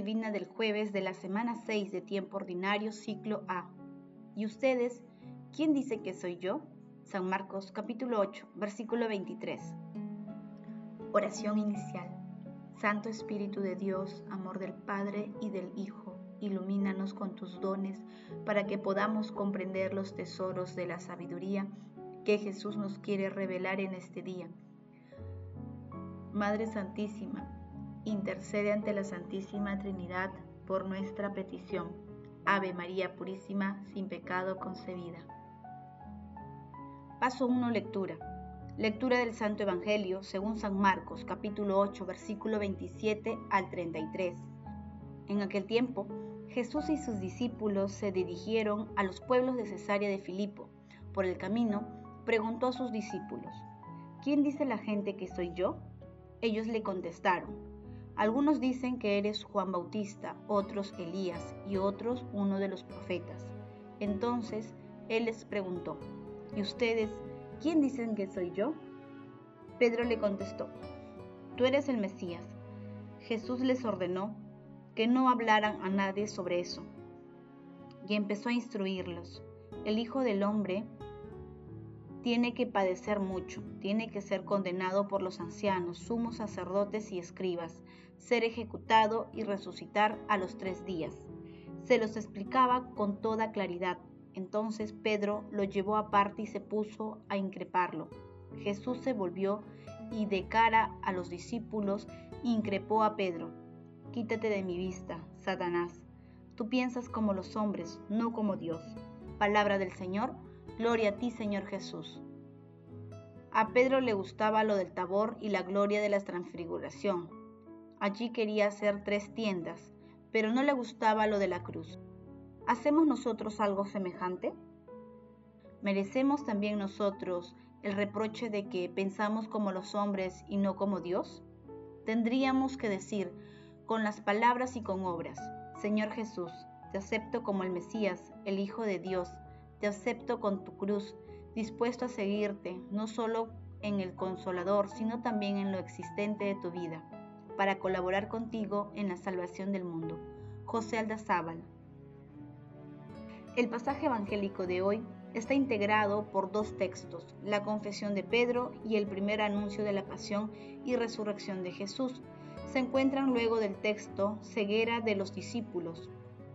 divina del jueves de la semana 6 de tiempo ordinario, ciclo A. ¿Y ustedes, quién dice que soy yo? San Marcos capítulo 8, versículo 23. Oración inicial. Santo Espíritu de Dios, amor del Padre y del Hijo, ilumínanos con tus dones para que podamos comprender los tesoros de la sabiduría que Jesús nos quiere revelar en este día. Madre Santísima, intercede ante la Santísima Trinidad por nuestra petición. Ave María Purísima, sin pecado concebida. Paso 1. Lectura. Lectura del Santo Evangelio según San Marcos, capítulo 8, versículo 27 al 33. En aquel tiempo, Jesús y sus discípulos se dirigieron a los pueblos de Cesarea de Filipo. Por el camino, preguntó a sus discípulos, ¿quién dice la gente que soy yo? Ellos le contestaron, algunos dicen que eres Juan Bautista, otros Elías y otros uno de los profetas. Entonces él les preguntó, ¿y ustedes quién dicen que soy yo? Pedro le contestó, tú eres el Mesías. Jesús les ordenó que no hablaran a nadie sobre eso y empezó a instruirlos. El Hijo del Hombre tiene que padecer mucho, tiene que ser condenado por los ancianos, sumos sacerdotes y escribas, ser ejecutado y resucitar a los tres días. Se los explicaba con toda claridad. Entonces Pedro lo llevó aparte y se puso a increparlo. Jesús se volvió y de cara a los discípulos increpó a Pedro. Quítate de mi vista, Satanás. Tú piensas como los hombres, no como Dios. Palabra del Señor Gloria a ti, Señor Jesús. A Pedro le gustaba lo del tabor y la gloria de la transfiguración. Allí quería hacer tres tiendas, pero no le gustaba lo de la cruz. ¿Hacemos nosotros algo semejante? ¿Merecemos también nosotros el reproche de que pensamos como los hombres y no como Dios? Tendríamos que decir, con las palabras y con obras, Señor Jesús, te acepto como el Mesías, el Hijo de Dios, te acepto con tu cruz, dispuesto a seguirte, no solo en el consolador, sino también en lo existente de tu vida, para colaborar contigo en la salvación del mundo. José Aldazábal. El pasaje evangélico de hoy está integrado por dos textos, la confesión de Pedro y el primer anuncio de la pasión y resurrección de Jesús. Se encuentran luego del texto ceguera de los discípulos,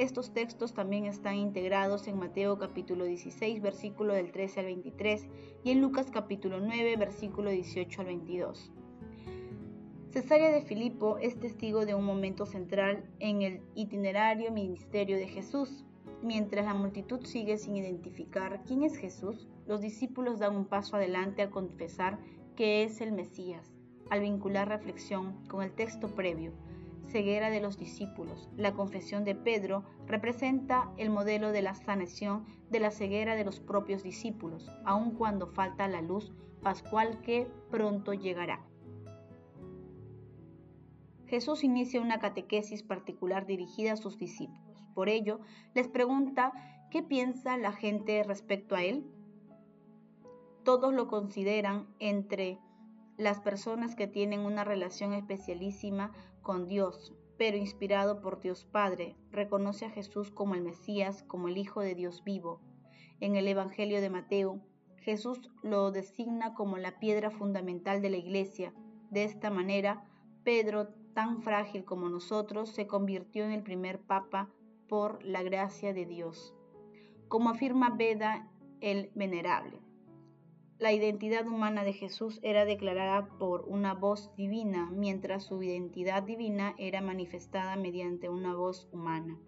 estos textos también están integrados en Mateo capítulo 16, versículo del 13 al 23 y en Lucas capítulo 9, versículo 18 al 22. Cesarea de Filipo es testigo de un momento central en el itinerario ministerio de Jesús. Mientras la multitud sigue sin identificar quién es Jesús, los discípulos dan un paso adelante al confesar que es el Mesías, al vincular reflexión con el texto previo, ceguera de los discípulos. La confesión de Pedro representa el modelo de la sanación de la ceguera de los propios discípulos, aun cuando falta la luz pascual que pronto llegará. Jesús inicia una catequesis particular dirigida a sus discípulos. Por ello, les pregunta qué piensa la gente respecto a él. Todos lo consideran entre las personas que tienen una relación especialísima con Dios, pero inspirado por Dios Padre, reconoce a Jesús como el Mesías, como el Hijo de Dios vivo. En el Evangelio de Mateo, Jesús lo designa como la piedra fundamental de la iglesia. De esta manera, Pedro, tan frágil como nosotros, se convirtió en el primer papa por la gracia de Dios. Como afirma Beda el Venerable, la identidad humana de Jesús era declarada por una voz divina, mientras su identidad divina era manifestada mediante una voz humana.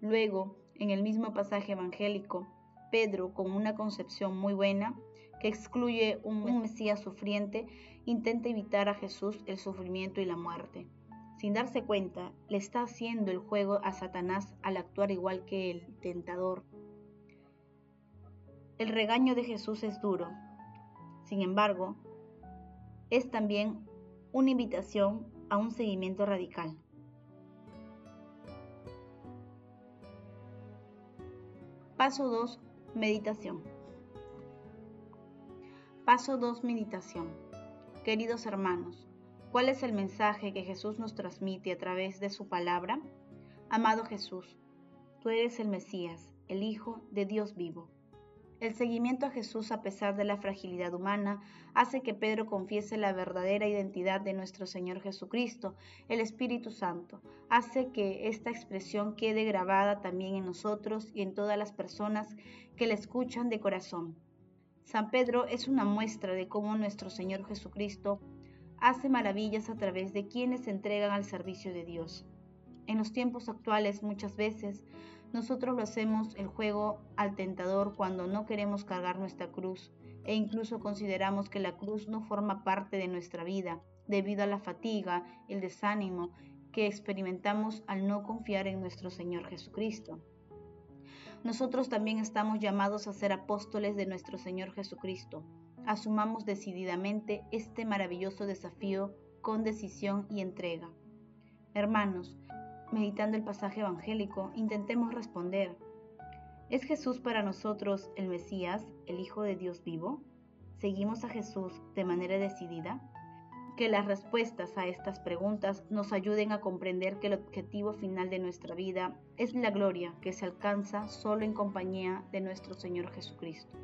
Luego, en el mismo pasaje evangélico, Pedro, con una concepción muy buena, que excluye un Mesías sufriente, intenta evitar a Jesús el sufrimiento y la muerte. Sin darse cuenta, le está haciendo el juego a Satanás al actuar igual que el tentador. El regaño de Jesús es duro, sin embargo, es también una invitación a un seguimiento radical. Paso 2. Meditación. Paso 2. Meditación. Queridos hermanos, ¿Cuál es el mensaje que Jesús nos transmite a través de su palabra? Amado Jesús, tú eres el Mesías, el Hijo de Dios vivo. El seguimiento a Jesús a pesar de la fragilidad humana hace que Pedro confiese la verdadera identidad de nuestro Señor Jesucristo, el Espíritu Santo. Hace que esta expresión quede grabada también en nosotros y en todas las personas que la escuchan de corazón. San Pedro es una muestra de cómo nuestro Señor Jesucristo hace maravillas a través de quienes se entregan al servicio de Dios. En los tiempos actuales muchas veces nosotros lo hacemos el juego al tentador cuando no queremos cargar nuestra cruz e incluso consideramos que la cruz no forma parte de nuestra vida debido a la fatiga, el desánimo que experimentamos al no confiar en nuestro Señor Jesucristo. Nosotros también estamos llamados a ser apóstoles de nuestro Señor Jesucristo. Asumamos decididamente este maravilloso desafío con decisión y entrega. Hermanos, meditando el pasaje evangélico, intentemos responder, ¿es Jesús para nosotros el Mesías, el Hijo de Dios vivo? ¿Seguimos a Jesús de manera decidida? Que las respuestas a estas preguntas nos ayuden a comprender que el objetivo final de nuestra vida es la gloria que se alcanza solo en compañía de nuestro Señor Jesucristo.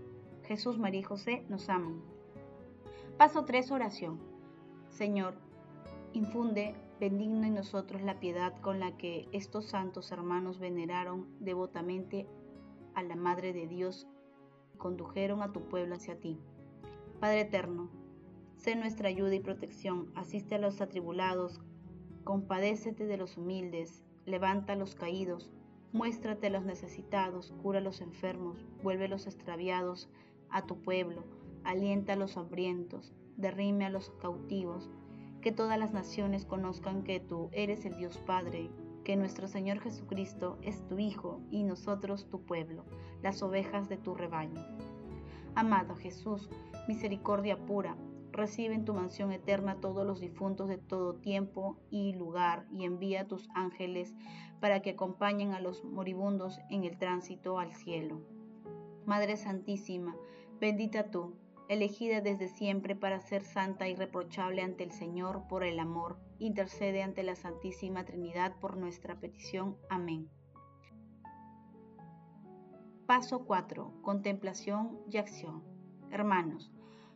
Jesús, María y José nos aman. Paso 3, oración. Señor, infunde bendigno en nosotros la piedad con la que estos santos hermanos veneraron devotamente a la Madre de Dios y condujeron a tu pueblo hacia ti. Padre eterno, sé nuestra ayuda y protección, asiste a los atribulados, compadécete de los humildes, levanta a los caídos, muéstrate a los necesitados, cura a los enfermos, vuelve a los extraviados a tu pueblo, alienta a los hambrientos, derrime a los cautivos, que todas las naciones conozcan que tú eres el Dios Padre, que nuestro Señor Jesucristo es tu Hijo y nosotros tu pueblo, las ovejas de tu rebaño. Amado Jesús, misericordia pura, recibe en tu mansión eterna todos los difuntos de todo tiempo y lugar y envía a tus ángeles para que acompañen a los moribundos en el tránsito al cielo. Madre Santísima, bendita tú elegida desde siempre para ser santa y reprochable ante el Señor por el amor, intercede ante la Santísima Trinidad por nuestra petición. Amén. Paso 4. Contemplación y acción. Hermanos,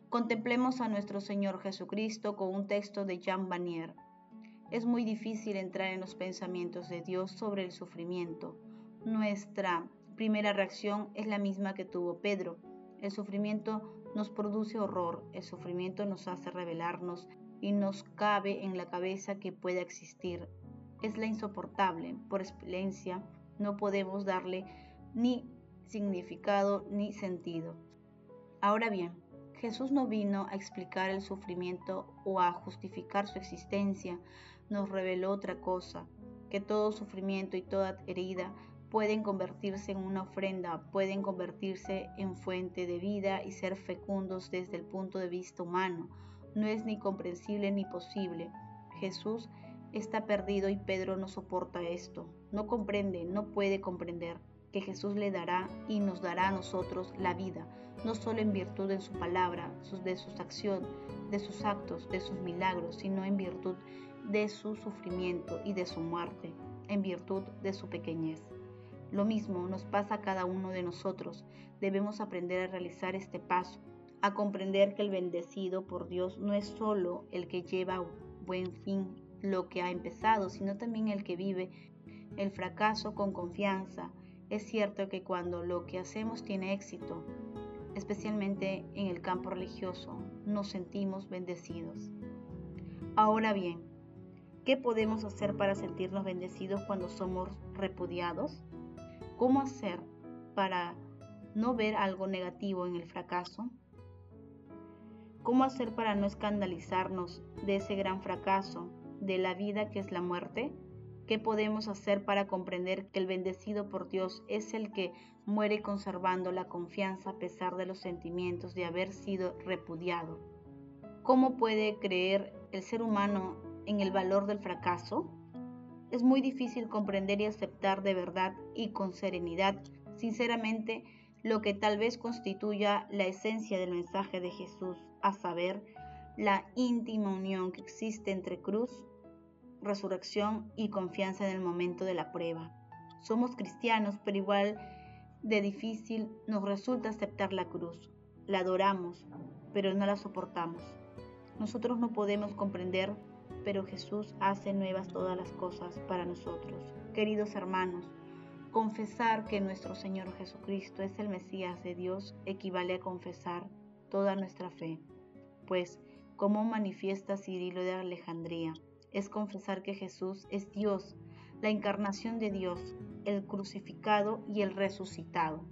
contemplemos a nuestro Señor Jesucristo con un texto de Jean Vanier. Es muy difícil entrar en los pensamientos de Dios sobre el sufrimiento. Nuestra primera reacción es la misma que tuvo Pedro. El sufrimiento nos produce horror, el sufrimiento nos hace rebelarnos y nos cabe en la cabeza que pueda existir. Es la insoportable, por excelencia, no podemos darle ni significado ni sentido. Ahora bien, Jesús no vino a explicar el sufrimiento o a justificar su existencia, nos reveló otra cosa, que todo sufrimiento y toda herida pueden convertirse en una ofrenda, pueden convertirse en fuente de vida y ser fecundos desde el punto de vista humano. No es ni comprensible ni posible. Jesús está perdido y Pedro no soporta esto. No comprende, no puede comprender que Jesús le dará y nos dará a nosotros la vida, no solo en virtud de su palabra, de sus acciones, de sus actos, de sus milagros, sino en virtud de su sufrimiento y de su muerte, en virtud de su pequeñez. Lo mismo nos pasa a cada uno de nosotros. Debemos aprender a realizar este paso, a comprender que el bendecido por Dios no es solo el que lleva buen fin lo que ha empezado, sino también el que vive el fracaso con confianza. Es cierto que cuando lo que hacemos tiene éxito, especialmente en el campo religioso, nos sentimos bendecidos. Ahora bien, ¿qué podemos hacer para sentirnos bendecidos cuando somos repudiados? ¿Cómo hacer para no ver algo negativo en el fracaso? ¿Cómo hacer para no escandalizarnos de ese gran fracaso, de la vida que es la muerte? ¿Qué podemos hacer para comprender que el bendecido por Dios es el que muere conservando la confianza a pesar de los sentimientos de haber sido repudiado? ¿Cómo puede creer el ser humano en el valor del fracaso? Es muy difícil comprender y aceptar de verdad y con serenidad, sinceramente, lo que tal vez constituya la esencia del mensaje de Jesús, a saber, la íntima unión que existe entre cruz, resurrección y confianza en el momento de la prueba. Somos cristianos, pero igual de difícil nos resulta aceptar la cruz. La adoramos, pero no la soportamos. Nosotros no podemos comprender, pero Jesús hace nuevas todas las cosas para nosotros. Queridos hermanos, confesar que nuestro Señor Jesucristo es el Mesías de Dios equivale a confesar toda nuestra fe, pues, como manifiesta Cirilo de Alejandría, es confesar que Jesús es Dios, la encarnación de Dios, el crucificado y el resucitado.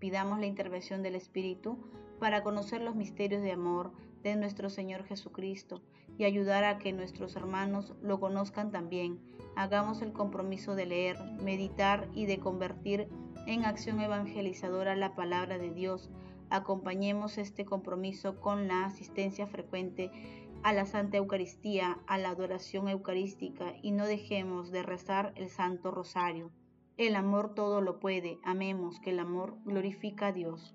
Pidamos la intervención del Espíritu para conocer los misterios de amor de nuestro Señor Jesucristo y ayudar a que nuestros hermanos lo conozcan también. Hagamos el compromiso de leer, meditar y de convertir en acción evangelizadora la palabra de Dios. Acompañemos este compromiso con la asistencia frecuente a la Santa Eucaristía, a la adoración eucarística y no dejemos de rezar el Santo Rosario. El amor todo lo puede, amemos que el amor glorifica a Dios.